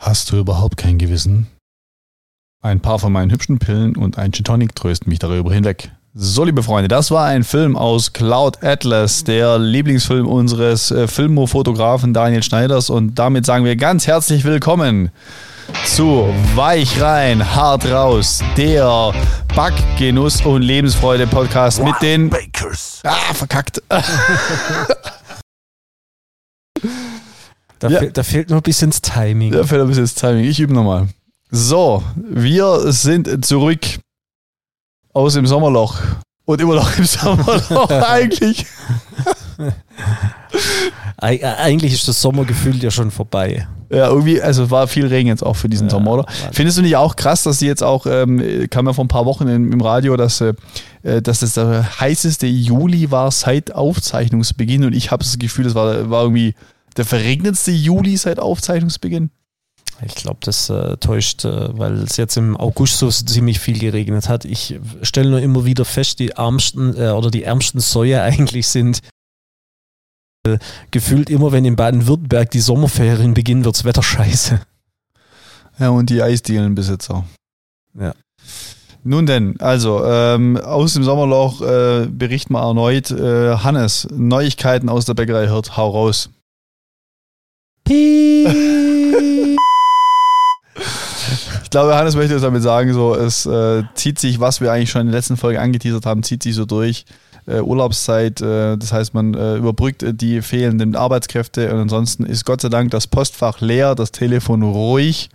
Hast du überhaupt kein Gewissen? Ein paar von meinen hübschen Pillen und ein Gin Tonic trösten mich darüber hinweg. So, liebe Freunde, das war ein Film aus Cloud Atlas, der Lieblingsfilm unseres äh, Filmofotografen Daniel Schneiders. Und damit sagen wir ganz herzlich willkommen zu Weich rein, hart raus, der Backgenuss und Lebensfreude Podcast mit den Bakers. Ah, verkackt. Da, Ja. fe da fehlt noch ein bisschen das Timing. Da fällt ein bisschen das Timing. Ich übe nochmal. So, wir sind zurück aus dem Sommerloch. Und immer noch im Sommerloch eigentlich. Eig eigentlich ist das Sommergefühl ja schon vorbei. Ja, irgendwie, also es war viel Regen jetzt auch für diesen Ja, Sommer, oder? Wahnsinn. Findest du nicht auch krass, dass sie jetzt auch, ähm, kam ja vor ein paar Wochen im, im Radio, dass, äh, dass das der heißeste Juli war seit Aufzeichnungsbeginn und ich habe das Gefühl, das war, war irgendwie der verregnetste Juli seit Aufzeichnungsbeginn. Ich glaube, das äh, täuscht, äh, weil es jetzt im August so ziemlich viel geregnet hat. Ich stelle nur immer wieder fest, die ärmsten äh, oder die ärmsten Säue eigentlich sind äh, gefühlt immer, wenn in Baden-Württemberg die Sommerferien beginnen, wirds Wetter scheiße. Ja, und die Eisdielenbesitzer. Ja. Nun denn, also ähm, aus dem Sommerloch äh, berichten wir erneut. Äh, Hannes, Neuigkeiten aus der Bäckerei Hirt, hau raus. Ich glaube, Hannes möchte uns damit sagen, so es äh, zieht sich, was wir eigentlich schon in der letzten Folge angeteasert haben, zieht sich so durch. Äh, Urlaubszeit, äh, das heißt, man äh, überbrückt äh, die fehlenden Arbeitskräfte und ansonsten ist Gott sei Dank das Postfach leer, das Telefon ruhig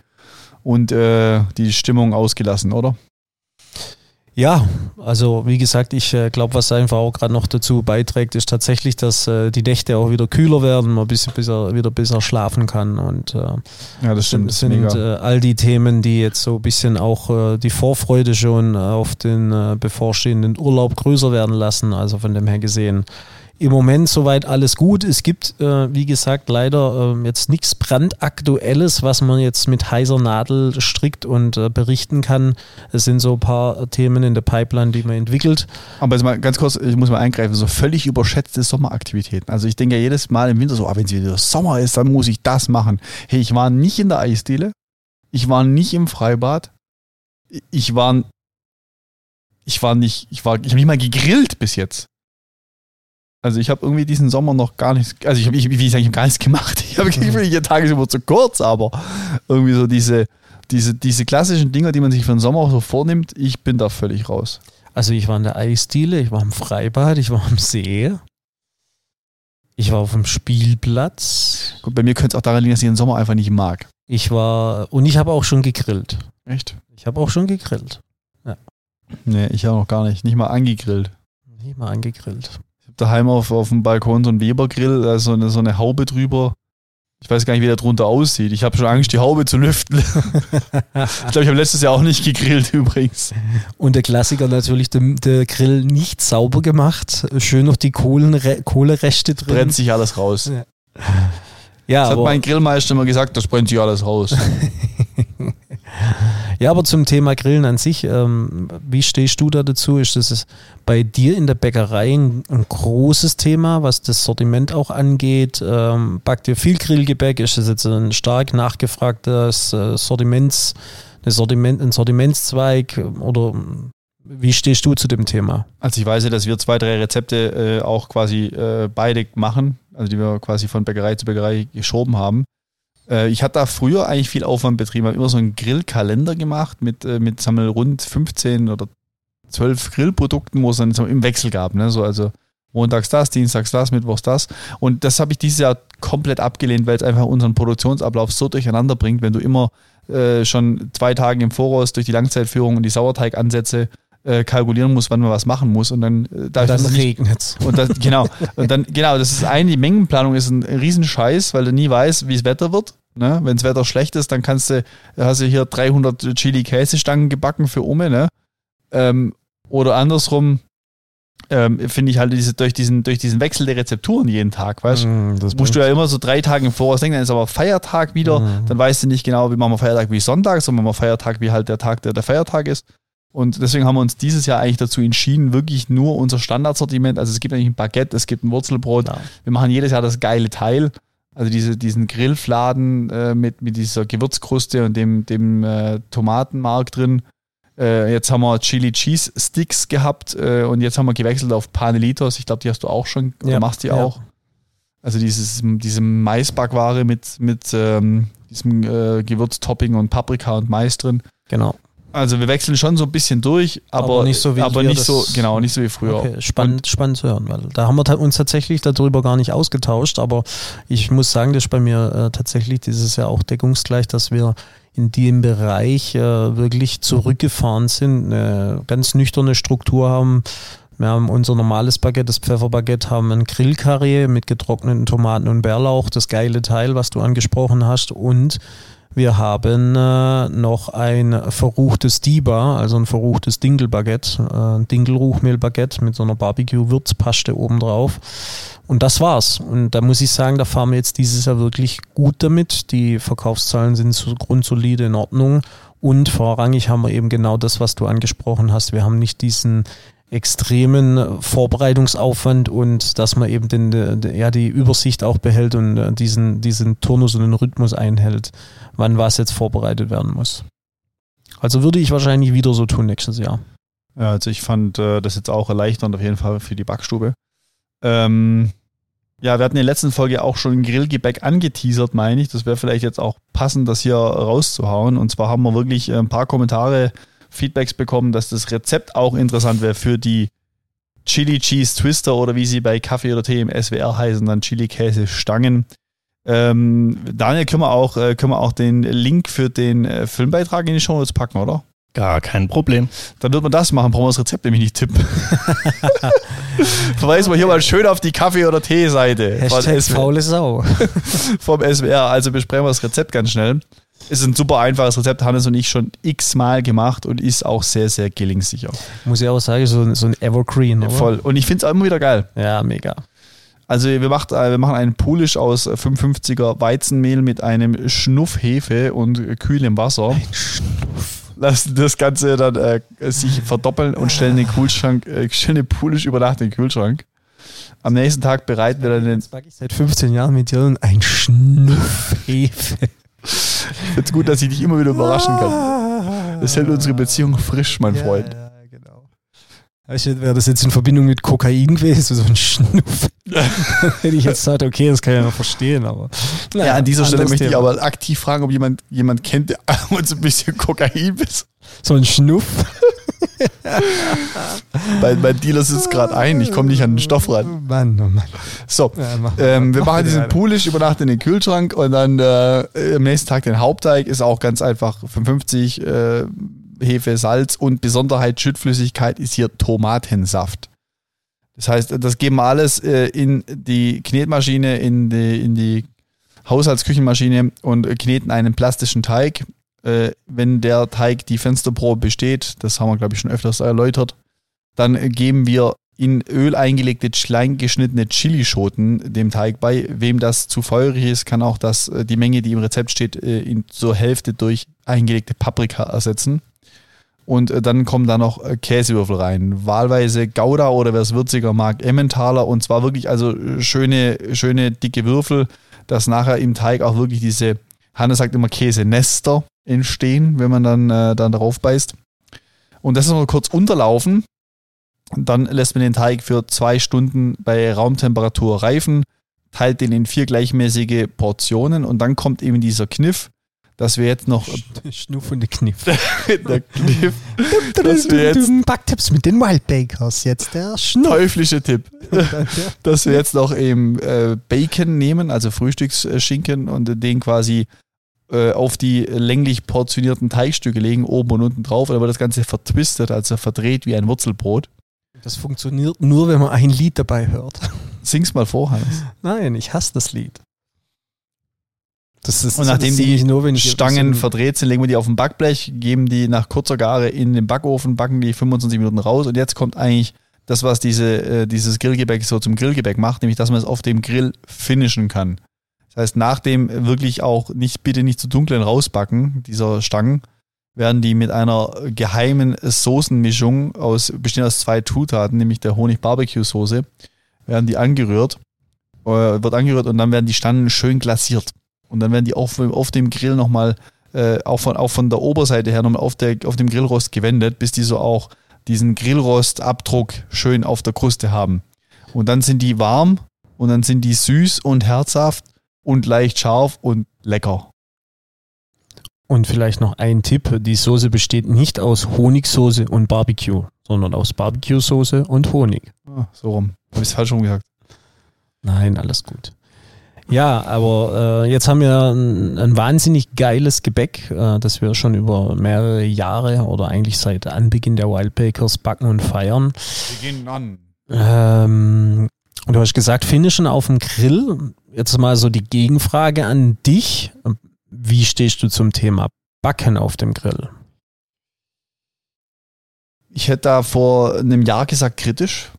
und äh, die Stimmung ausgelassen, oder? Ja, also wie gesagt, ich äh, glaube, was einfach auch gerade noch dazu beiträgt, ist tatsächlich, dass äh, die Nächte auch wieder kühler werden, man ein bisschen besser, wieder besser schlafen kann und äh, Ja, das stimmt. Sind mega. äh, all die Themen, die jetzt so ein bisschen auch äh, die Vorfreude schon auf den bevorstehenden Urlaub größer werden lassen. Also von dem her gesehen, im Moment soweit alles gut. Es gibt, äh, wie gesagt, leider ähm, jetzt nichts brandaktuelles, was man jetzt mit heißer Nadel strickt und äh, berichten kann. Es sind so ein paar Themen in der Pipeline, die man entwickelt. Aber jetzt mal ganz kurz, ich muss mal eingreifen, so völlig überschätzte Sommeraktivitäten. Also ich denke ja jedes Mal im Winter so, ah, wenn es wieder Sommer ist, dann muss ich das machen. Hey, ich war nicht in der Eisdiele, ich war nicht im Freibad, ich war, ich war nicht, ich war, ich habe nicht mal gegrillt bis jetzt. Also ich habe irgendwie diesen Sommer noch gar nichts, also ich habe, wie ich sage, habe gar nichts gemacht. Ich habe Gefühl, der Tag ist immer zu kurz, aber irgendwie so diese, diese, diese klassischen Dinger, die man sich für den Sommer auch so vornimmt, ich bin da völlig raus. Also ich war in der Eisdiele, ich war im Freibad, ich war am See. Ich war auf dem Spielplatz. Gut, bei mir könnte es auch daran liegen, dass ich den Sommer einfach nicht mag. Ich war und ich habe auch schon gegrillt. Echt? Ich habe auch schon gegrillt. Nee, ich auch noch gar nicht. Nicht mal angegrillt. Nicht mal angegrillt. Daheim auf, auf dem Balkon so einen Weber-Grill, ist so eine, so eine Haube drüber. Ich weiß gar nicht, wie der drunter aussieht. Ich habe schon Angst, die Haube zu lüften. ich glaube, ich habe letztes Jahr auch nicht gegrillt übrigens. Und der Klassiker natürlich, der, der Grill nicht sauber gemacht. Schön noch die Kohlenre Kohlereste drin. Brennt sich alles raus. ja, Das hat mein Grillmeister immer gesagt, das brennt sich alles raus. ja, aber zum Thema Grillen an sich, ähm, wie stehst du da dazu? Ist das bei dir in der Bäckerei ein, ein großes Thema, was das Sortiment auch angeht? Ähm, backt ihr viel Grillgebäck? Ist das jetzt ein stark nachgefragtes äh, Sortiments, eine Sortiment, ein Sortimentszweig? Oder wie stehst du zu dem Thema? Also ich weiß ja, dass wir zwei, drei Rezepte äh, auch quasi äh, beide machen, also die wir quasi von Bäckerei zu Bäckerei geschoben haben. Äh, ich hatte da früher eigentlich viel Aufwand betrieben, habe immer so einen Grillkalender gemacht mit, äh, mit sagen wir, rund 15 oder 12 Grillprodukten, wo es dann im Wechsel gab. Ne? So, also montags das, dienstags das, mittwochs das. Und das habe ich dieses Jahr komplett abgelehnt, weil es einfach unseren Produktionsablauf so durcheinander bringt, wenn du immer äh, schon zwei Tage im Voraus durch die Langzeitführung und die Sauerteigansätze äh, kalkulieren musst, wann man was machen muss. Und dann, äh, da Dann regnet's. und das, genau. Und dann, genau, das ist eine, die Mengenplanung ist ein Riesenscheiß, weil du nie weißt, wie das Wetter wird. Ne? Wenn das Wetter schlecht ist, dann kannst du, hast du hier 300 Chili-Käsestangen gebacken für Umme, ne? Ähm, oder andersrum, ähm, finde ich halt diese, durch, diesen, durch diesen Wechsel der Rezepturen jeden Tag, weißt du? Mm, das Musst du ja immer so drei Tage im Voraus denken, dann ist aber Feiertag wieder, Mhm. dann weißt du nicht genau, wie machen wir Feiertag wie Sonntag, sondern machen wir Feiertag wie halt der Tag, der der Feiertag ist. Und deswegen haben wir uns dieses Jahr eigentlich dazu entschieden, wirklich nur unser Standardsortiment, also es gibt eigentlich ein Baguette, es gibt ein Wurzelbrot, Ja. wir machen jedes Jahr das geile Teil Also diese, diesen Grillfladen äh, mit, mit dieser Gewürzkruste und dem, dem äh, Tomatenmark drin. Äh, jetzt haben wir Chili Cheese Sticks gehabt äh, und jetzt haben wir gewechselt auf Panelitos. Ich glaube, die hast du auch schon, Ja, oder machst die ja. auch. Also dieses, diese Maisbackware mit, mit ähm, diesem äh, Gewürztopping und Paprika und Mais drin. Genau. Also wir wechseln schon so ein bisschen durch, aber, Aber nicht so wie aber nicht so, genau, nicht so wie früher. Okay, spannend, spannend zu hören, weil da haben wir uns tatsächlich darüber gar nicht ausgetauscht, aber ich muss sagen, das ist bei mir äh, tatsächlich dieses Jahr auch deckungsgleich, dass wir in dem Bereich äh, wirklich zurückgefahren sind, eine ganz nüchterne Struktur haben. Wir haben unser normales Baguette, das Pfefferbaguette, haben ein Grillkarree mit getrockneten Tomaten und Bärlauch, das geile Teil, was du angesprochen hast, und wir haben äh, noch ein verruchtes Diba, also ein verruchtes Dinkelbaguette, äh, ein Dinkelruchmehlbaguette mit so einer Barbecue-Würzpaste obendrauf. Und das war's. Und da muss ich sagen, da fahren wir jetzt dieses Jahr wirklich gut damit. Die Verkaufszahlen sind so grundsolide in Ordnung. Und vorrangig haben wir eben genau das, was du angesprochen hast. Wir haben nicht diesen extremen Vorbereitungsaufwand und dass man eben den, ja, die Übersicht auch behält und äh, diesen, diesen Turnus und den Rhythmus einhält, wann was jetzt vorbereitet werden muss. Also würde ich wahrscheinlich wieder so tun nächstes Jahr. Ja, also ich fand äh, das jetzt auch erleichternd auf jeden Fall für die Backstube. Ähm, ja, wir hatten in der letzten Folge auch schon Grillgebäck angeteasert, meine ich. Das wäre vielleicht jetzt auch passend, das hier rauszuhauen. Und zwar haben wir wirklich äh, ein paar Kommentare, Feedbacks bekommen, dass das Rezept auch interessant wäre für die Chili Cheese Twister oder wie sie bei Kaffee oder Tee im SWR heißen, dann Chili Käse Stangen. Ähm, Daniel, können wir, auch, äh, können wir auch den Link für den äh, Filmbeitrag in die Show Notes packen, oder? Gar kein Problem. Dann wird man das machen, brauchen wir das Rezept nämlich nicht tippen. Verweisen wir hier mal schön auf die Kaffee- oder Tee-Seite Hashtag faule Sau. vom SWR. Also besprechen wir das Rezept ganz schnell. Es ist ein super einfaches Rezept, Hannes und ich schon x-mal gemacht und ist auch sehr, sehr gillingssicher. Muss ich auch sagen, so, so ein Evergreen. Oder? Voll. Und ich finde es auch immer wieder geil. Ja, mega. Also wir, macht, äh, wir machen einen Polish aus 55er Weizenmehl mit einem Schnuff Hefe und kühlem Wasser. Lassen das Ganze dann äh, sich verdoppeln und stellen den Kühlschrank, äh, schöne Polish über Nacht in den Kühlschrank. Am nächsten Tag bereiten wir dann den. Jetzt backe ich seit 15 Jahren mit dir und ein Schnuff Hefe. Jetzt gut, dass ich dich immer wieder überraschen kann. Das hält unsere Beziehung frisch, mein Freund. Ja, ja, genau. Wäre das jetzt in Verbindung mit Kokain gewesen, so ein Schnuff, hätte ich jetzt gesagt, okay, das kann ich ja noch verstehen, aber. Ja, an dieser Stelle möchte ich Thema. aber aktiv fragen, ob jemand, jemand kennt, der uns ein bisschen Kokain ist. So ein Schnuff. Weil mein Dealer sitzt gerade ein, ich komme nicht an den Stoff ran. Mann, oh Mann. So, Ja, mach- ähm, wir mach machen diesen. Polish über Nacht in den Kühlschrank und dann äh, am nächsten Tag den Hauptteig. Ist auch ganz einfach 55 äh, Hefe, Salz und Besonderheit Schüttflüssigkeit ist hier Tomatensaft. Das heißt, das geben wir alles äh, in die Knetmaschine, in die, in die Haushaltsküchenmaschine und kneten einen plastischen Teig. Äh, wenn der Teig die Fensterprobe besteht, das haben wir, glaube ich, schon öfters erläutert, dann geben wir in Öl eingelegte, klein geschnittene Chilischoten dem Teig bei. Wem das zu feurig ist, kann auch das, äh, die Menge, die im Rezept steht, äh, in zur Hälfte durch eingelegte Paprika ersetzen. Und äh, dann kommen da noch Käsewürfel rein. Wahlweise Gouda oder wer es würziger mag, Emmentaler. Und zwar wirklich also schöne, schöne dicke Würfel, dass nachher im Teig auch wirklich diese, Hannes sagt immer Käsenester entstehen, wenn man dann, äh, dann drauf beißt. Und das ist mal kurz unterlaufen. Und dann lässt man den Teig für zwei Stunden bei Raumtemperatur reifen, teilt den in vier gleichmäßige Portionen und dann kommt eben dieser Kniff, dass wir jetzt noch Schnuff und der Kniff. der Kniff, dass wir jetzt Backtipps mit den Wild Bakers. Jetzt der teuflische Tipp, dass wir jetzt noch eben äh, Bacon nehmen, also Frühstücksschinken und den quasi äh, auf die länglich portionierten Teigstücke legen, oben und unten drauf, aber das Ganze vertwistet, also verdreht wie ein Wurzelbrot. Das funktioniert nur, wenn man ein Lied dabei hört. Sing's mal vor, Hannes. Nein, ich hasse das Lied. Das ist, Und nachdem die ich nur, Stangen verdreht sind, legen wir die auf den Backblech, geben die nach kurzer Gare in den Backofen, backen die 25 Minuten raus und jetzt kommt eigentlich das, was diese, äh, dieses Grillgebäck so zum Grillgebäck macht, nämlich dass man es auf dem Grill finishen kann. Das heißt, nach dem wirklich auch nicht, bitte nicht zu dunklen rausbacken, dieser Stangen, werden die mit einer geheimen Soßenmischung aus, bestehend aus zwei Zutaten, nämlich der Honig-Barbecue-Soße, werden die angerührt äh, wird angerührt und dann werden die Standen schön glasiert. Und dann werden die auf, auf dem Grill nochmal, äh, auch, von, auch von der Oberseite her nochmal auf, der, auf dem Grillrost gewendet, bis die so auch diesen Grillrostabdruck schön auf der Kruste haben. Und dann sind die warm und dann sind die süß und herzhaft und leicht scharf und lecker. Und vielleicht noch ein Tipp: Die Soße besteht nicht aus Honigsoße und Barbecue, sondern aus Barbecue-Soße und Honig. Ah, so rum. Habe ich es falsch rum gesagt. Nein, alles gut. Ja, aber äh, jetzt haben wir ein, ein wahnsinnig geiles Gebäck, äh, das wir schon über mehrere Jahre oder eigentlich seit Anbeginn der Wild Bakers backen und feiern. Wir gehen an. Ähm, du hast gesagt, finishen auf dem Grill. Jetzt mal so die Gegenfrage an dich. Wie stehst du zum Thema Backen auf dem Grill? Ich hätte da vor einem Jahr gesagt kritisch,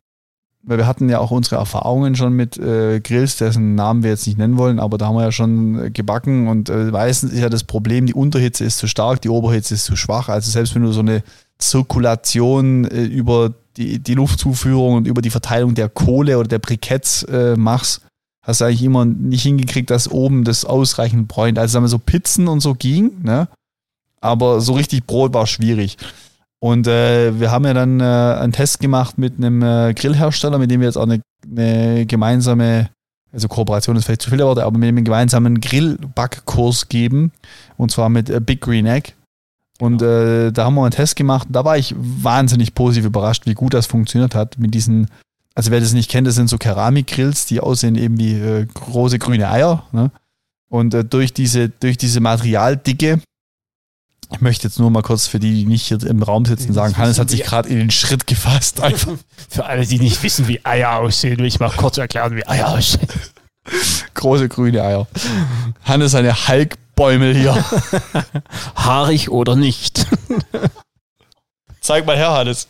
weil wir hatten ja auch unsere Erfahrungen schon mit äh, Grills, dessen Namen wir jetzt nicht nennen wollen, aber da haben wir ja schon äh, gebacken und äh, meistens ist ja das Problem, die Unterhitze ist zu stark, die Oberhitze ist zu schwach. Also selbst wenn du so eine Zirkulation äh, über die, die Luftzuführung und über die Verteilung der Kohle oder der Briketts äh, machst, hast du eigentlich immer nicht hingekriegt, dass oben das ausreichend bräunt. Also sagen wir so Pizzen und so ging, ne? Aber so richtig Brot war schwierig. Und äh, wir haben ja dann äh, einen Test gemacht mit einem äh, Grillhersteller, mit dem wir jetzt auch eine, eine gemeinsame, also Kooperation ist vielleicht zu viele Worte, aber mit einem gemeinsamen Grillbackkurs geben. Und zwar mit äh, Big Green Egg. Und äh, da haben wir einen Test gemacht. Da war ich wahnsinnig positiv überrascht, wie gut das funktioniert hat mit diesen, also wer das nicht kennt, das sind so Keramikgrills, die aussehen eben wie äh, große grüne Eier. Ne? Und äh, durch diese, durch diese Materialdicke, ich möchte jetzt nur mal kurz für die, die nicht hier im Raum sitzen, sagen, Hannes hat sich gerade in den Schritt gefasst. Einfach. Für alle, die nicht wissen, wie Eier aussehen, will ich mal kurz erklären, wie Eier aussehen. Große grüne Eier. Hannes eine Halkbäumel hier. Haarig oder nicht? Zeig mal her, Hannes.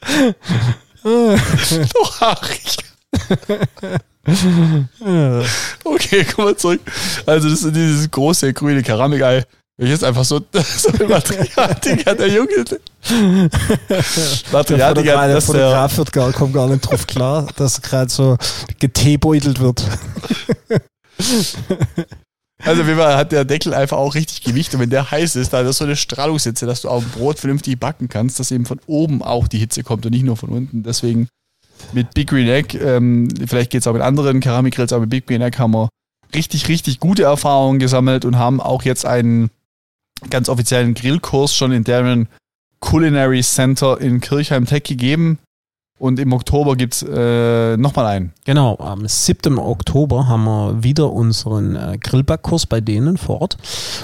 Doch haarig. Okay, kommen wir zurück. Also, das ist dieses große grüne Keramikei. Welches einfach so, so ein Materialdinger, der Junge. Materialdinger, der Fotograf wird gar, kommt gar nicht drauf klar, dass gerade so geteebeutelt wird. Also, wie man hat der Deckel einfach auch richtig Gewicht und wenn der heiß ist, da ist so eine Strahlungshitze, dass du auf dem Brot vernünftig backen kannst, dass eben von oben auch die Hitze kommt und nicht nur von unten. Deswegen mit Big Green Egg, ähm, vielleicht geht es auch mit anderen Keramikgrills, aber mit Big Green Egg haben wir richtig, richtig gute Erfahrungen gesammelt und haben auch jetzt einen ganz offiziellen Grillkurs schon in deren Culinary Center in Kirchheim-Tech gegeben. Und im Oktober gibt es äh, nochmal einen. Genau, am 7. Oktober haben wir wieder unseren äh, Grillbackkurs bei denen vor Ort.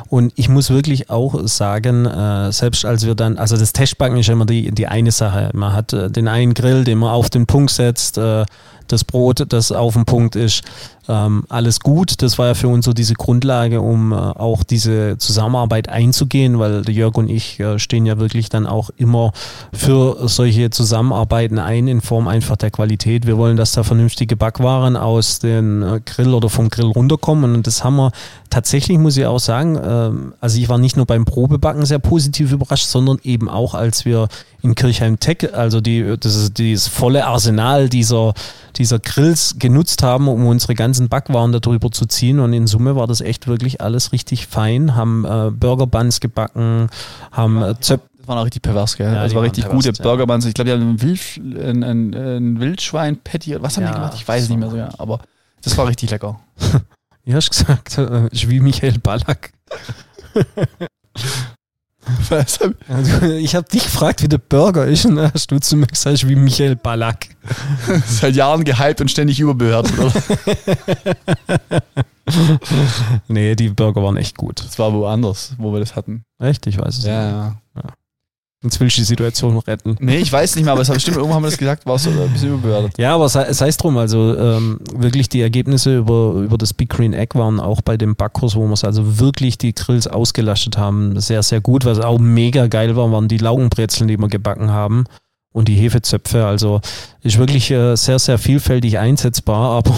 Und ich muss wirklich auch sagen, äh, selbst als wir dann, also das Testbacken ist immer die, die eine Sache. Man hat äh, den einen Grill, den man auf den Punkt setzt, äh, das Brot, das auf dem Punkt ist, ähm, alles gut. Das war ja für uns so diese Grundlage, um äh, auch diese Zusammenarbeit einzugehen, weil Jörg und ich äh, stehen ja wirklich dann auch immer für solche Zusammenarbeiten ein in Form einfach der Qualität. Wir wollen, dass da vernünftige Backwaren aus dem äh, Grill oder vom Grill runterkommen und das haben wir tatsächlich, muss ich auch sagen, ähm, also ich war nicht nur beim Probebacken sehr positiv überrascht, sondern eben auch, als wir in Kirchheim Tech, also die, das ist dieses volle Arsenal dieser, dieser Grills genutzt haben, um unsere ganzen Backwaren darüber zu ziehen. Und in Summe war das echt wirklich alles richtig fein. Haben äh, Burger Buns gebacken, haben äh, Zöp Das waren auch richtig pervers, gell? Ja, das die war waren richtig pervers, gute ja. Burger Buns. Ich glaube, die haben ein, Wild, ein, ein, ein Wildschwein-Patty. Was haben Ja, die gemacht? Ich weiß es so. nicht mehr so, ja. Aber das war richtig lecker. Wie hast du gesagt? Äh, ist wie Michael Ballack. Was hab- Also, ich habe dich gefragt, wie der Burger ist, und dann hast du zu mir gesagt, wie Michael Ballack. Seit Jahren gehypt und ständig überbewertet, oder? Nee, die Burger waren echt gut. Das war woanders, wo wir das hatten. Echt? Ich weiß es nicht. ja. Jetzt will ich die Situation retten. Nee, ich weiß nicht mehr, aber es hat stimmt, irgendwo haben wir das gesagt, war es so ein bisschen überbewertet. Ja, aber sei sei es drum, also ähm, wirklich die Ergebnisse über, über das Big Green Egg waren auch bei dem Backkurs, wo wir es also wirklich die Grills ausgelastet haben, sehr, sehr gut. Was auch mega geil war, waren die Laugenbrezeln, die wir gebacken haben und die Hefezöpfe. Also ist wirklich äh, sehr, sehr vielfältig einsetzbar, aber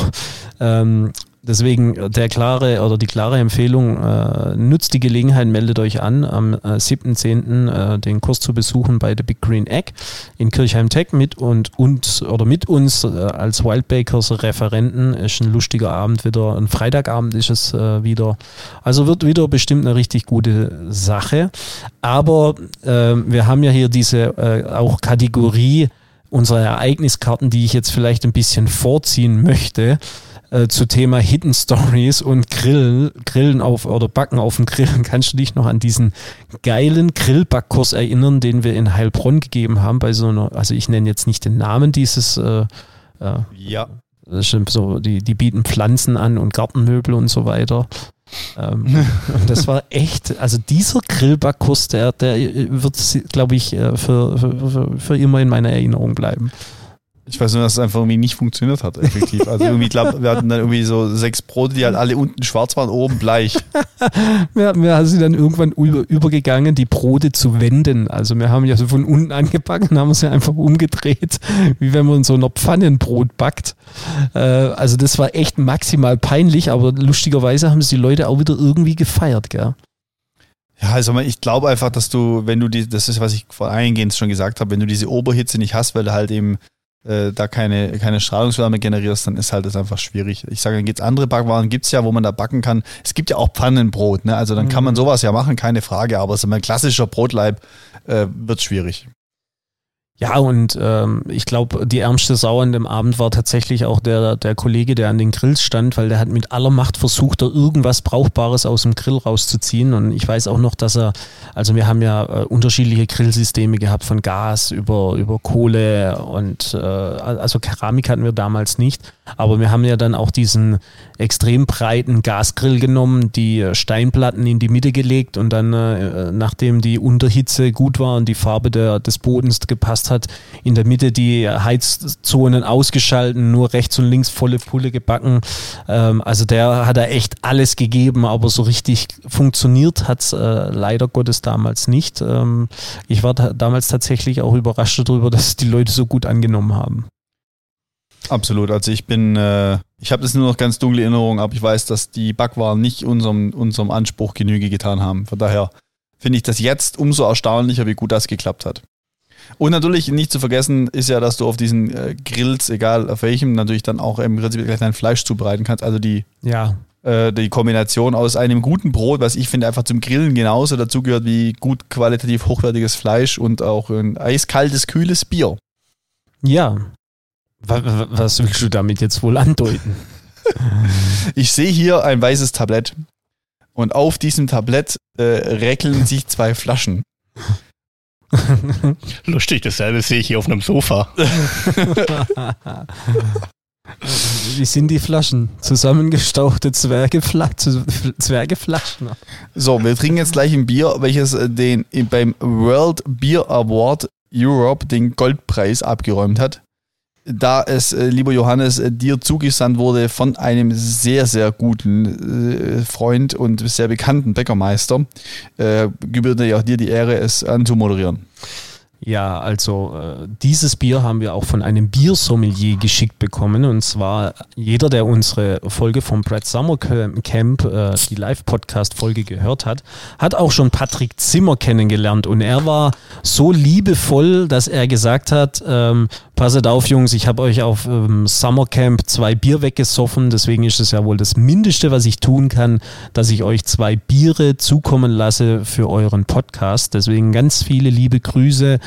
ähm, deswegen der klare oder die klare Empfehlung, äh, nutzt die Gelegenheit, meldet euch an, am äh, 7.10. Äh, den Kurs zu besuchen bei The Big Green Egg in Kirchheim Tech mit und uns oder mit uns äh, als Wildbakers Referenten. Ist ein lustiger Abend wieder, ein Freitagabend ist es äh, wieder. Also wird wieder bestimmt eine richtig gute Sache. Aber äh, wir haben ja hier diese äh, auch Kategorie unserer Ereigniskarten, die ich jetzt vielleicht ein bisschen vorziehen möchte äh, zu Thema Hidden Stories und Grillen, Grillen auf oder Backen auf dem Grillen. Kannst du dich noch an diesen geilen Grillbackkurs erinnern, den wir in Heilbronn gegeben haben bei so einer, also ich nenne jetzt nicht den Namen dieses äh, äh, ja. So, die, die bieten Pflanzen an und Gartenmöbel und so weiter. Ähm, das war echt, also dieser Grillbackkurs, der, der wird, glaube ich, äh, für, für, für immer in meiner Erinnerung bleiben. Ich weiß nur, dass es einfach irgendwie nicht funktioniert hat, effektiv. Also irgendwie, glaub, wir hatten dann irgendwie so sechs Brote, die halt alle unten schwarz waren, oben bleich. wir, wir sind dann irgendwann über, übergegangen, die Brote zu wenden. Also wir haben ja so von unten angepackt und haben sie einfach umgedreht, wie wenn man so einer Pfannenbrot backt. Äh, also das war echt maximal peinlich, aber lustigerweise haben es die Leute auch wieder irgendwie gefeiert, gell? Ja, also ich glaube einfach, dass du, wenn du die, das ist, was ich vor eingehend schon gesagt habe, wenn du diese Oberhitze nicht hast, weil du halt eben äh, da keine, keine Strahlungswärme generierst, dann ist halt das einfach schwierig. Ich sage, dann gibt es andere Backwaren, gibt es ja, wo man da backen kann. Es gibt ja auch Pfannenbrot, ne? Also dann mhm. kann man mhm. sowas ja machen, keine Frage, aber so ein klassischer Brotleib äh, wird schwierig. Ja, und ähm, ich glaube, die ärmste Sau an dem Abend war tatsächlich auch der, der Kollege, der an den Grills stand, weil der hat mit aller Macht versucht, da irgendwas Brauchbares aus dem Grill rauszuziehen. Und ich weiß auch noch, dass er, also wir haben ja äh, unterschiedliche Grillsysteme gehabt, von Gas über, über Kohle und äh, also Keramik hatten wir damals nicht. Aber wir haben ja dann auch diesen extrem breiten Gasgrill genommen, die Steinplatten in die Mitte gelegt und dann, äh, nachdem die Unterhitze gut war und die Farbe der, des Bodens gepasst hat, in der Mitte die Heizzonen ausgeschalten, nur rechts und links volle Pulle gebacken. Ähm, also der hat da echt alles gegeben, aber so richtig funktioniert hat es äh, leider Gottes damals nicht. Ähm, ich war da damals tatsächlich auch überrascht darüber, dass die Leute so gut angenommen haben. Absolut. Also ich bin, äh, ich habe das nur noch ganz dunkle Erinnerung, aber ich weiß, dass die Backwaren nicht unserem, unserem Anspruch Genüge getan haben. Von daher finde ich das jetzt umso erstaunlicher, wie gut das geklappt hat. Und natürlich nicht zu vergessen ist ja, dass du auf diesen äh, Grills, egal auf welchem, natürlich dann auch im Prinzip gleich dein Fleisch zubereiten kannst. Also die, ja. äh, die Kombination aus einem guten Brot, was ich finde einfach zum Grillen genauso dazugehört wie gut qualitativ hochwertiges Fleisch und auch ein eiskaltes, kühles Bier. Ja, was willst du damit jetzt wohl andeuten? Ich sehe hier ein weißes Tablett und auf diesem Tablett äh, räkeln sich zwei Flaschen. Lustig, dasselbe sehe ich hier auf einem Sofa. Wie sind die Flaschen? Zusammengestauchte Zwergefla Zwergeflaschen. So, wir trinken jetzt gleich ein Bier, welches äh, den beim World Beer Award Europe den Goldpreis abgeräumt hat da es, äh, lieber Johannes, äh, dir zugesandt wurde von einem sehr, sehr guten äh, Freund und sehr bekannten Bäckermeister, äh, gebührt ja auch dir die Ehre, es anzumoderieren. Ja, also äh, dieses Bier haben wir auch von einem Biersommelier geschickt bekommen. Und zwar jeder, der unsere Folge vom Brad Summer Camp, äh, die Live-Podcast-Folge gehört hat, hat auch schon Patrick Zimmer kennengelernt. Und er war so liebevoll, dass er gesagt hat, ähm, passet auf Jungs, ich habe euch auf ähm, Camp zwei Bier weggesoffen. Deswegen ist es ja wohl das Mindeste, was ich tun kann, dass ich euch zwei Biere zukommen lasse für euren Podcast. Deswegen ganz viele liebe Grüße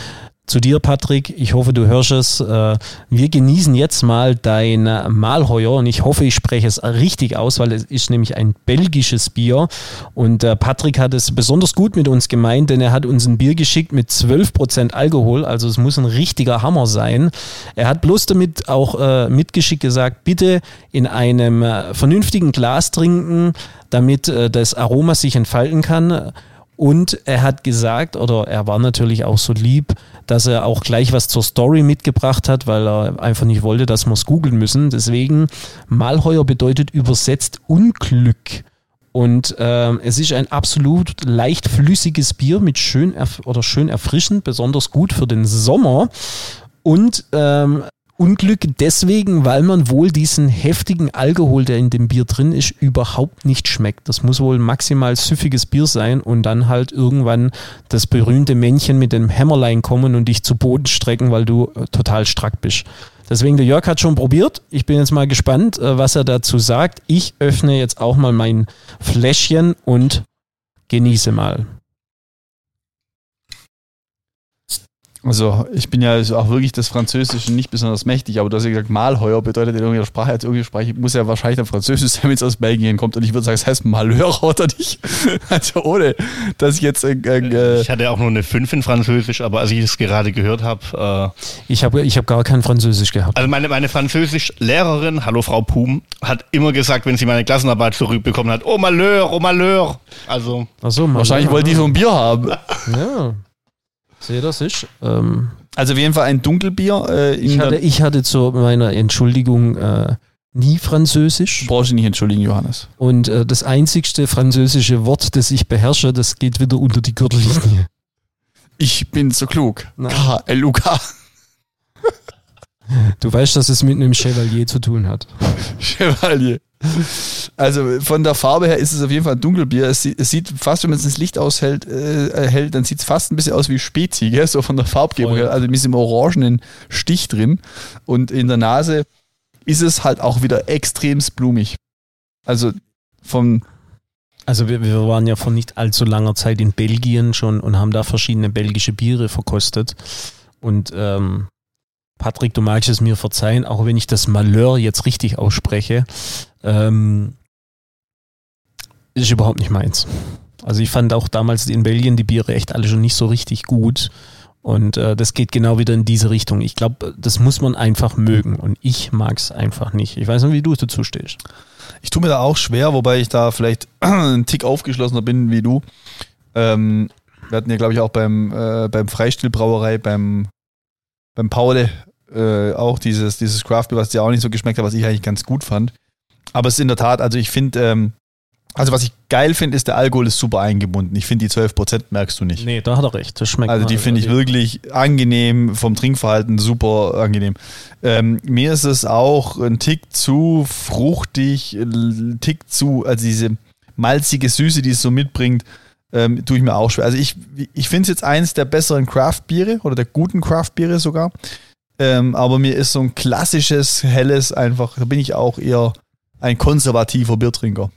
zu dir, Patrick. Ich hoffe, du hörst es. Äh, wir genießen jetzt mal dein Malheuer und ich hoffe, ich spreche es richtig aus, weil es ist nämlich ein belgisches Bier. Und äh, Patrick hat es besonders gut mit uns gemeint, denn er hat uns ein Bier geschickt mit 12% Alkohol. Also es muss ein richtiger Hammer sein. Er hat bloß damit auch äh, mitgeschickt gesagt, bitte in einem vernünftigen Glas trinken, damit das Aroma sich entfalten kann. Und er hat gesagt, oder er war natürlich auch so lieb, dass er auch gleich was zur Story mitgebracht hat, weil er einfach nicht wollte, dass wir es googeln müssen. Deswegen, Malheuer bedeutet übersetzt Unglück. Und äh, es ist ein absolut leicht flüssiges Bier mit schön oder schön erfrischend, besonders gut für den Sommer. Und ähm, Unglück deswegen, weil man wohl diesen heftigen Alkohol, der in dem Bier drin ist, überhaupt nicht schmeckt. Das muss wohl maximal süffiges Bier sein und dann halt irgendwann das berühmte Männchen mit dem Hämmerlein kommen und dich zu Boden strecken, weil du äh, total strack bist. Deswegen, der Jörg hat schon probiert. Ich bin jetzt mal gespannt, äh, was er dazu sagt. Ich öffne jetzt auch mal mein Fläschchen und genieße mal. Also ich bin ja also auch wirklich das Französische nicht besonders mächtig, aber du hast ja gesagt, Malheuer bedeutet in irgendeiner Sprache, als irgendeine Sprache muss ja wahrscheinlich dann Französisch sein, wenn es aus Belgien kommt. Und ich würde sagen, es heißt Malheur oder nicht. Also ohne, dass ich jetzt... Äh, äh, ich hatte auch nur eine 5 in Französisch, aber als ich es gerade gehört habe... Äh, ich habe ich hab gar kein Französisch gehabt. Also meine, meine Französisch-Lehrerin, hallo Frau Pum, hat immer gesagt, wenn sie meine Klassenarbeit zurückbekommen hat, oh Malheur, oh Malheur. Also... Ach so, wahrscheinlich wollte die so ein Bier haben. Ja. Sehe das ist. Ähm, also auf jeden Fall ein Dunkelbier. Äh, ich, hatte, ich hatte zu meiner Entschuldigung äh, nie Französisch. Du brauchst dich nicht entschuldigen, Johannes. Und äh, das einzigste französische Wort, das ich beherrsche, das geht wieder unter die Gürtellinie. Ich bin so klug. K-L-U-K. Du weißt, dass es mit einem Chevalier zu tun hat. Chevalier. Also von der Farbe her ist es auf jeden Fall ein Dunkelbier. Es, es sieht fast, wenn man es ins Licht aushält, äh, hält, dann sieht es fast ein bisschen aus wie Spezi, gell? so von der Farbgebung her. Also mit diesem orangenen Stich drin. Und in der Nase ist es halt auch wieder extremst blumig. Also vom also wir, wir, waren ja vor nicht allzu langer Zeit in Belgien schon und haben da verschiedene belgische Biere verkostet. Und ähm, Patrick, du magst es mir verzeihen, auch wenn ich das Malheur jetzt richtig ausspreche, ähm, ist überhaupt nicht meins. Also ich fand auch damals in Belgien die Biere echt alle schon nicht so richtig gut. Und äh, das geht genau wieder in diese Richtung. Ich glaube, das muss man einfach mögen. Und ich mag es einfach nicht. Ich weiß nicht, wie du dazu stehst. Ich tue mir da auch schwer, wobei ich da vielleicht einen Tick aufgeschlossener bin wie du. Ähm, wir hatten ja, glaube ich, auch beim, äh, beim Freistilbrauerei, beim, beim Paule äh, auch dieses, dieses Craft Beer, was dir auch nicht so geschmeckt hat, was ich eigentlich ganz gut fand. Aber es ist in der Tat, also ich finde, ähm, also was ich geil finde, ist, der Alkohol ist super eingebunden. Ich finde, die 12% merkst du nicht. Nee, da hat er recht. Das schmeckt Also die finde ich wirklich angenehm, vom Trinkverhalten super angenehm. Ähm, mir ist es auch ein Tick zu fruchtig, ein Tick zu, also diese malzige Süße, die es so mitbringt, ähm, tue ich mir auch schwer. Also ich, ich finde es jetzt eins der besseren Craft-Biere oder der guten Craft-Biere sogar. Ähm, aber mir ist so ein klassisches, helles einfach, da bin ich auch eher ein konservativer Biertrinker.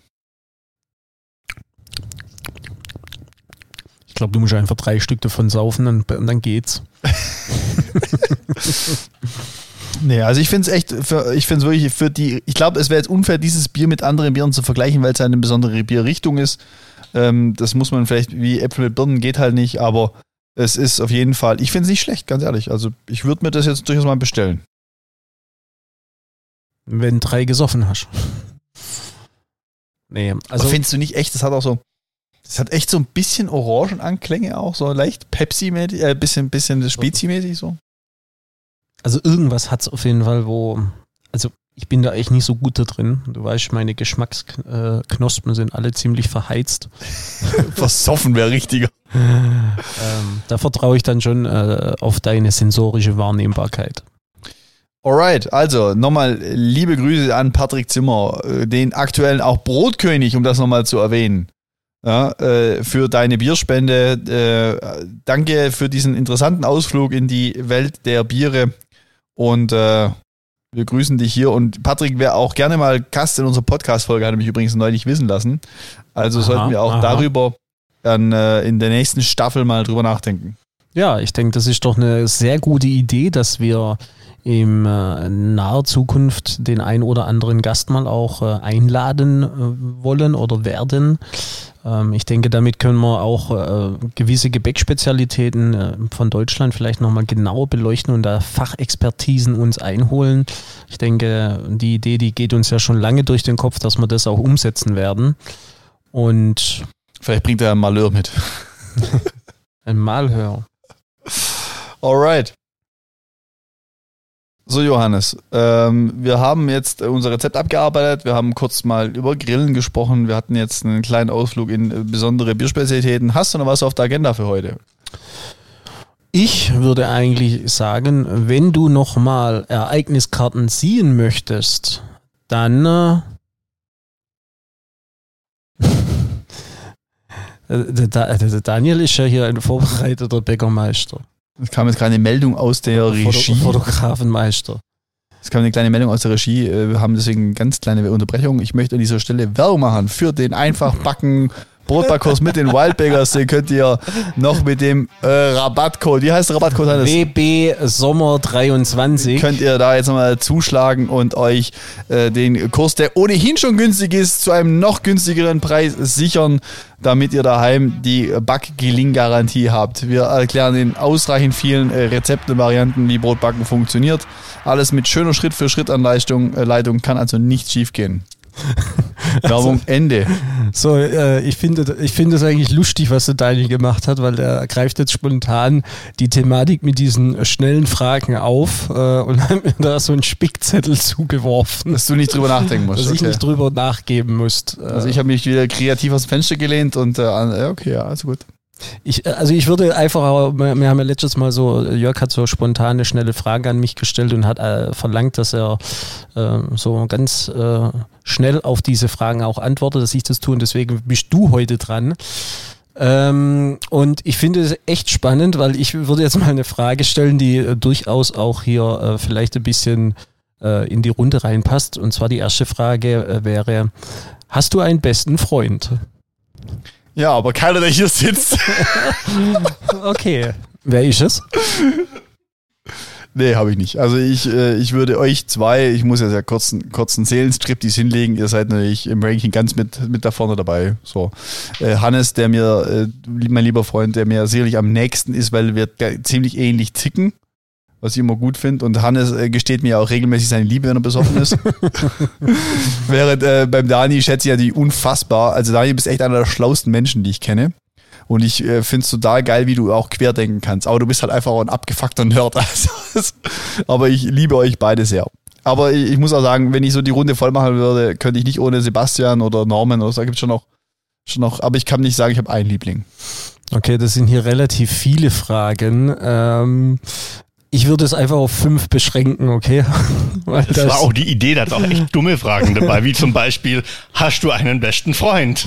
Ich glaube, du musst einfach drei Stück davon saufen und, und dann geht's. nee, also ich finde es echt, für, ich finde es wirklich für die, ich glaube, es wäre jetzt unfair, dieses Bier mit anderen Bieren zu vergleichen, weil es eine besondere Bierrichtung ist. Ähm, das muss man vielleicht, wie Äpfel mit Birnen geht halt nicht, aber es ist auf jeden Fall, ich finde es nicht schlecht, ganz ehrlich. Also ich würde mir das jetzt durchaus mal bestellen. Wenn drei gesoffen hast. Nee, also. Aber findest du nicht echt, das hat auch so, das hat echt so ein bisschen Orangenanklänge auch, so leicht Pepsi-mäßig, äh, bisschen, bisschen Spezi-mäßig so. Also irgendwas hat es auf jeden Fall, wo, also ich bin da echt nicht so gut da drin. Du weißt, meine Geschmacksknospen sind alle ziemlich verheizt. Versoffen wäre richtiger. ähm, da vertraue ich dann schon äh, auf deine sensorische Wahrnehmbarkeit. Alright, also nochmal liebe Grüße an Patrick Zimmer, äh, den aktuellen auch Brotkönig, um das nochmal zu erwähnen. Ja, äh, für deine Bierspende. Äh, danke für diesen interessanten Ausflug in die Welt der Biere. Und äh, wir grüßen dich hier und Patrick wäre auch gerne mal Gast in unserer Podcast-Folge, hat er mich übrigens neulich wissen lassen. Also aha, sollten wir auch aha. darüber dann äh, in der nächsten Staffel mal drüber nachdenken. Ja, ich denke, das ist doch eine sehr gute Idee, dass wir in äh, naher Zukunft den ein oder anderen Gast mal auch äh, einladen äh, wollen oder werden. Ähm, ich denke, damit können wir auch äh, gewisse Gebäckspezialitäten äh, von Deutschland vielleicht nochmal genauer beleuchten und da Fachexpertisen uns einholen. Ich denke, die Idee, die geht uns ja schon lange durch den Kopf, dass wir das auch umsetzen werden. Und vielleicht bringt er ein Malheur mit. ein Malheur. Alright. So, Johannes, ähm, wir haben jetzt unser Rezept abgearbeitet. Wir haben kurz mal über Grillen gesprochen. Wir hatten jetzt einen kleinen Ausflug in besondere Bierspezialitäten. Hast du noch was auf der Agenda für heute? Ich würde eigentlich sagen, wenn du nochmal Ereigniskarten ziehen möchtest, dann äh, der Daniel ist ja hier ein vorbereiteter Bäckermeister. Es kam jetzt gerade eine Meldung aus der Regie. Foto Fotografenmeister. Es kam eine kleine Meldung aus der Regie. äh, Wir haben deswegen eine ganz kleine Unterbrechung. Ich möchte an dieser Stelle Werbung machen für den Einfachbacken Brotbackkurs mit den Wildbaggers. Den könnt ihr noch mit dem äh, Rabattcode, wie heißt der Rabattcode? Hannes? WB Sommer 23. könnt ihr da jetzt nochmal zuschlagen und euch äh, den Kurs, der ohnehin schon günstig ist, zu einem noch günstigeren Preis sichern, damit ihr daheim die Backgeling-Garantie habt. Wir erklären in ausreichend vielen äh, Rezepten und Varianten, wie Brotbacken funktioniert. Alles mit schöner Schritt-für-Schritt-Anleitung äh, kann also nicht schief gehen. Werbung Ende. So, äh, ich finde ich finde es eigentlich lustig, was der Daniel gemacht hat, weil er greift jetzt spontan die Thematik mit diesen äh, schnellen Fragen auf äh, und hat mir da so einen Spickzettel zugeworfen, Dass du nicht drüber nachdenken musst. dass ich okay. nicht drüber nachgeben müsste. Also ich habe mich wieder kreativ aus dem Fenster gelehnt und äh, okay, ja, also gut. Ich, also ich würde einfach, wir haben ja letztes Mal so, Jörg hat so spontane, schnelle Fragen an mich gestellt und hat äh, verlangt, dass er äh, so ganz äh, schnell auf diese Fragen auch antwortet, dass ich das tue und deswegen bist du heute dran. Ähm, und ich finde es echt spannend, weil ich würde jetzt mal eine Frage stellen, die äh, durchaus auch hier äh, vielleicht ein bisschen äh, in die Runde reinpasst. Und zwar die erste Frage äh, wäre, hast du einen besten Freund? Ja, aber keiner, der hier sitzt. Okay. Wer ist es? Nee, habe ich nicht. Also ich, äh, ich würde euch zwei, ich muss jetzt ja kurz, einen- kurz einen Seelenstriptease hinlegen, ihr seid natürlich im Ranking ganz mit, mit da vorne dabei. So. Äh, Hannes, der mir, äh, mein lieber Freund, der mir sicherlich am nächsten ist, weil wir ziemlich ähnlich ticken, was ich immer gut finde. Und Hannes äh, gesteht mir auch regelmäßig seine Liebe, wenn er besoffen ist. Während äh, beim Dani schätze ich ja die unfassbar. Also Dani, du bist echt einer der schlauesten Menschen, die ich kenne. Und ich äh, finde es total geil, wie du auch querdenken kannst. Aber du bist halt einfach auch ein abgefuckter Nerd. Also, aber ich liebe euch beide sehr. Aber ich, ich muss auch sagen, wenn ich so die Runde voll machen würde, könnte ich nicht ohne Sebastian oder Norman oder so. Da gibt es schon noch, schon noch. Aber ich kann nicht sagen, ich habe einen Liebling. Okay, das sind hier relativ viele Fragen. Ähm, ich würde es einfach auf fünf beschränken, okay? Weil Das war auch die Idee, da hat auch echt dumme Fragen dabei, wie zum Beispiel, hast du einen besten Freund?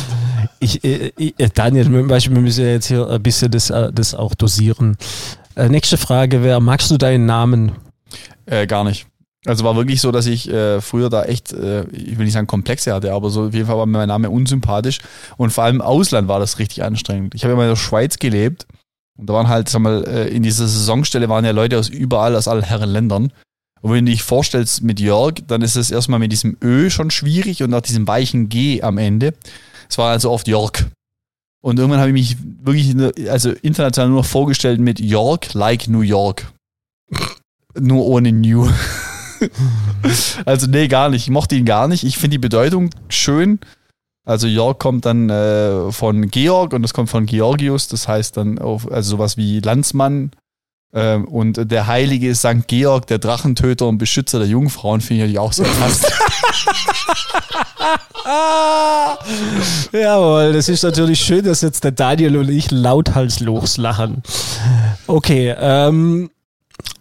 ich, äh, ich, äh, Daniel, zum Beispiel, wir müssen ja jetzt hier ein bisschen das, äh, das auch dosieren. Äh, nächste Frage wäre, magst du deinen Namen? Äh, gar nicht. Also war wirklich so, dass ich äh, früher da echt, äh, ich will nicht sagen Komplexe hatte, aber so auf jeden Fall war mir mein Name unsympathisch. Und vor allem im Ausland war das richtig anstrengend. Ich habe immer in der Schweiz gelebt und da waren halt, sag mal, äh, in dieser Saisonstelle waren ja Leute aus überall, aus allen Herren Ländern. Und wenn du dich vorstellst mit Jörg, dann ist es erstmal mit diesem Ö schon schwierig und nach diesem weichen G am Ende. Es war also oft Jörg. Und irgendwann habe ich mich wirklich, also international nur noch vorgestellt mit York like New York. nur ohne New. also nee, gar nicht. Ich mochte ihn gar nicht. Ich finde die Bedeutung schön. Also York kommt dann äh, von Georg und das kommt von Georgius. Das heißt dann auf, also sowas wie Landsmann. Ähm, und der Heilige ist St. Georg, der Drachentöter und Beschützer der Jungfrauen, finde ich natürlich auch sehr krass. Jawohl, das ist natürlich schön, dass jetzt der Daniel und ich lauthals loslachen. Okay, ähm,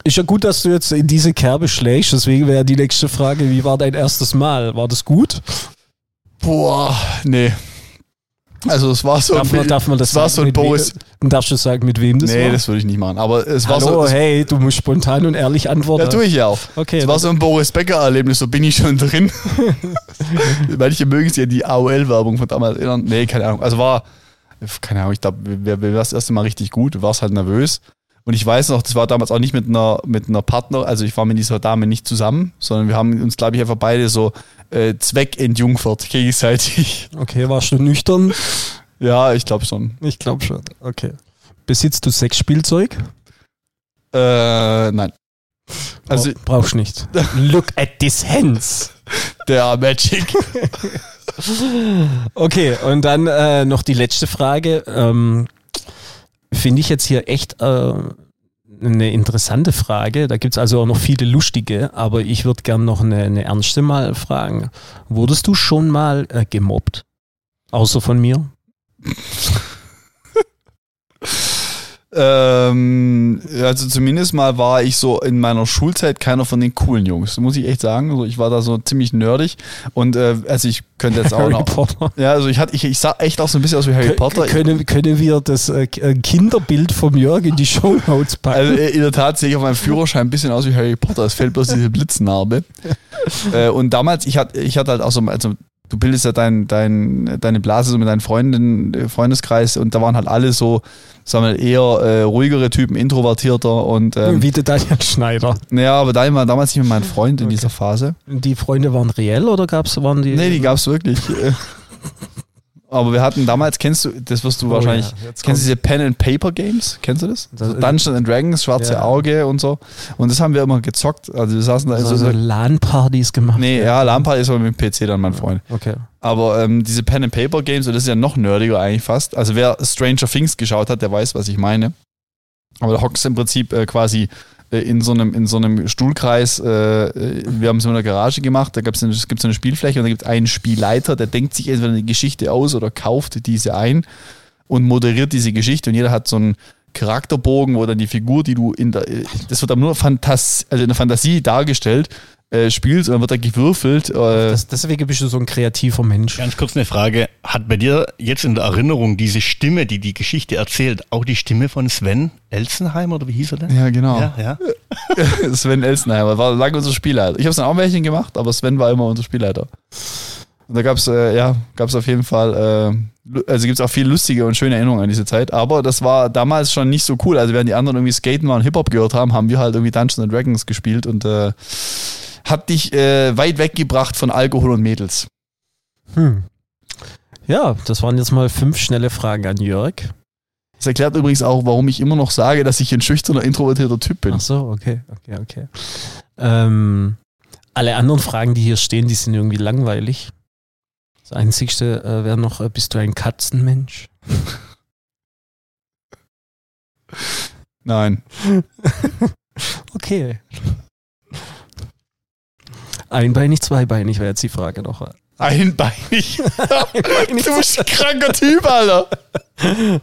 ist ja gut, dass du jetzt in diese Kerbe schlägst, deswegen wäre die nächste Frage, wie war dein erstes Mal? War das gut? Boah, nee. Also es war so Darf man, darf man das es war so ein wem- Boris. Dann darfst du sagen, mit wem das Nee, war? das würde ich nicht machen. Aber es war Hallo, so. hey, du musst spontan und ehrlich antworten. Ja, tue ich ja auch. Okay, Es war so ein Boris Becker-Erlebnis, so bin ich schon drin. Manche mögen sich an die AOL-Werbung von damals erinnern. Nee, keine Ahnung. Also war, keine Ahnung, ich glaube, mir war das erste Mal richtig gut, du warst halt nervös. Und ich weiß noch, das war damals auch nicht mit einer, mit einer Partner, also ich war mit dieser Dame nicht zusammen, sondern wir haben uns, glaube ich, einfach beide so äh, zweckentjungfert gegenseitig. okay, warst du nüchtern? Ja, ich glaube schon. Ich glaube schon. Okay. Besitzt du Sexspielzeug? Äh, nein. Also Bra- brauchst nicht. Look at these hands. der Magic. Okay, und dann äh, noch die letzte Frage. Ähm, Finde ich jetzt hier echt äh, eine interessante Frage. Da gibt es also auch noch viele lustige, aber ich würde gern noch eine, eine ernste mal fragen. Wurdest du schon mal äh, gemobbt? Außer von mir? Ähm, also zumindest mal war ich so in meiner Schulzeit keiner von den coolen Jungs, muss ich echt sagen. Also ich war da so ziemlich nerdig und äh, also ich könnte jetzt auch Harry noch. Potter. Ja, also ich hatte, ich, ich sah echt auch so ein bisschen aus wie Harry Potter. Können, können wir das äh, äh, Kinderbild vom Jörg in die Show Notes packen? Also äh, in der Tat sehe ich auf meinem Führerschein ein bisschen aus wie Harry Potter. Es fällt bloß diese Blitznarbe. äh, und damals, ich hatte, ich hatte halt auch so, also du bildest ja dein, dein, deine Blase so mit deinen Freunden, äh, Freundeskreis und da waren halt alle so, sagen wir, eher äh, ruhigere Typen, introvertierter und ähm, Wie der Daniel Schneider. naja, aber da war damals nicht mehr mein Freund in dieser Phase. Die Freunde waren reell oder gab's, waren die? Nee, die gab's wirklich. Aber wir hatten damals, kennst du, das wirst du Oh wahrscheinlich, ja, kennst du diese Pen and Paper Games? Kennst du das? Das- so Dungeons and Dragons, Schwarze Ja. Auge und so. Und das haben wir immer gezockt. Also wir saßen da in also so, so LAN-Partys gemacht. Nee, ja, Lampard ist aber mit dem PC dann mein Freund. Okay. Aber ähm, diese Pen and Paper Games, und das ist ja noch nerdiger eigentlich fast. Also wer Stranger Things geschaut hat, der weiß, was ich meine. Aber da hockst du im Prinzip äh, quasi in so einem in so einem Stuhlkreis. Äh, äh, wir haben es in der Garage gemacht. Da eine, es gibt so eine Spielfläche und da gibt es einen Spielleiter, der denkt sich entweder eine Geschichte aus oder kauft diese ein und moderiert diese Geschichte. Und jeder hat so einen Charakterbogen, wo dann die Figur, die du in der, äh, das wird dann nur Fantas also in der Fantasie dargestellt, äh, spielst und dann wird da gewürfelt. Äh, Das, deswegen bist du so ein kreativer Mensch. Ganz kurz eine Frage. Hat bei dir jetzt in der Erinnerung diese Stimme, die die Geschichte erzählt, auch die Stimme von Sven Elsenheim oder wie hieß er denn? ja, genau. Ja, ja. Sven Elsenheimer war lange unser Spielleiter. Ich habe es dann auch welchen gemacht, aber Sven war immer unser Spielleiter. Und da gab es, äh, ja, gab es auf jeden Fall, äh, also gibt es auch viel lustige und schöne Erinnerungen an diese Zeit. Aber das war damals schon nicht so cool. Also während die anderen irgendwie Skaten waren und Hip-Hop gehört haben, haben wir halt irgendwie Dungeons and Dragons gespielt und äh, hat dich äh, weit weggebracht von Alkohol und Mädels. Hm. Ja, das waren jetzt mal fünf schnelle Fragen an Jörg. Das erklärt übrigens auch, warum ich immer noch sage, dass ich ein schüchterner, introvertierter Typ bin. Ach so, okay, okay, okay. Ähm, alle anderen Fragen, die hier stehen, die sind irgendwie langweilig. Das Einzigste äh, wäre noch, äh, bist du ein Katzenmensch? Nein. Okay. Einbeinig, zweibeinig wäre jetzt die Frage noch. Einbeinig. du bist ein kranker Typ, Alter.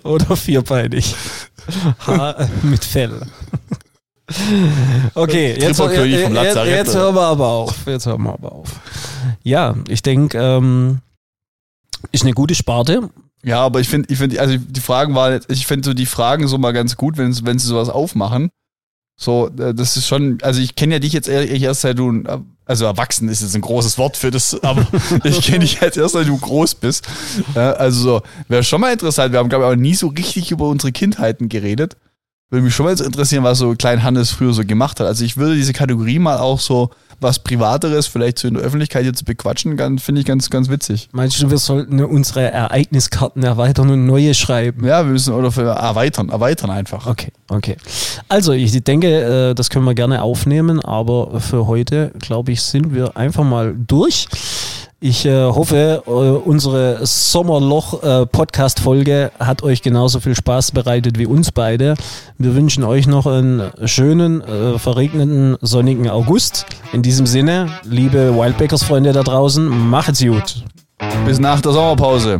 Oder vierbeinig. Haar äh, mit Fell. Okay, jetzt, Tripperkönig vom jetzt, jetzt oder? hören wir aber auf. Jetzt hören wir aber auf. Ja, ich denke, ähm, ist eine gute Sparte. Ja, aber ich finde, ich finde, also die Fragen waren, jetzt- ich finde so die Fragen so mal ganz gut, wenn, wenn sie sowas aufmachen. So, äh, das ist schon, also ich kenne ja dich jetzt ehrlich erst seit du, also erwachsen ist jetzt ein großes Wort für das, aber ich kenne dich jetzt erst seit du groß bist. Also so, wäre schon mal interessant. Wir haben, glaube ich, auch nie so richtig über unsere Kindheiten geredet. Würde mich schon mal interessieren, was so Klein Hannes früher so gemacht hat. Also ich würde diese Kategorie mal auch so was Privateres vielleicht so in der Öffentlichkeit jetzt bequatschen, ganz- finde ich ganz, ganz witzig. Meinst du, wir sollten unsere Ereigniskarten erweitern und neue schreiben? Ja, wir müssen oder für erweitern, erweitern einfach. Okay, okay. Also, ich denke, äh, das können wir gerne aufnehmen, aber für heute, glaube ich, sind wir einfach mal durch. Ich äh, hoffe, äh, unsere Sommerloch-Podcast-Folge hat euch genauso viel Spaß bereitet wie uns beide. Wir wünschen euch noch einen schönen, äh, verregneten, sonnigen August. In diesem Sinne, liebe Wildbackers-Freunde da draußen, macht's gut. Bis nach der Sommerpause.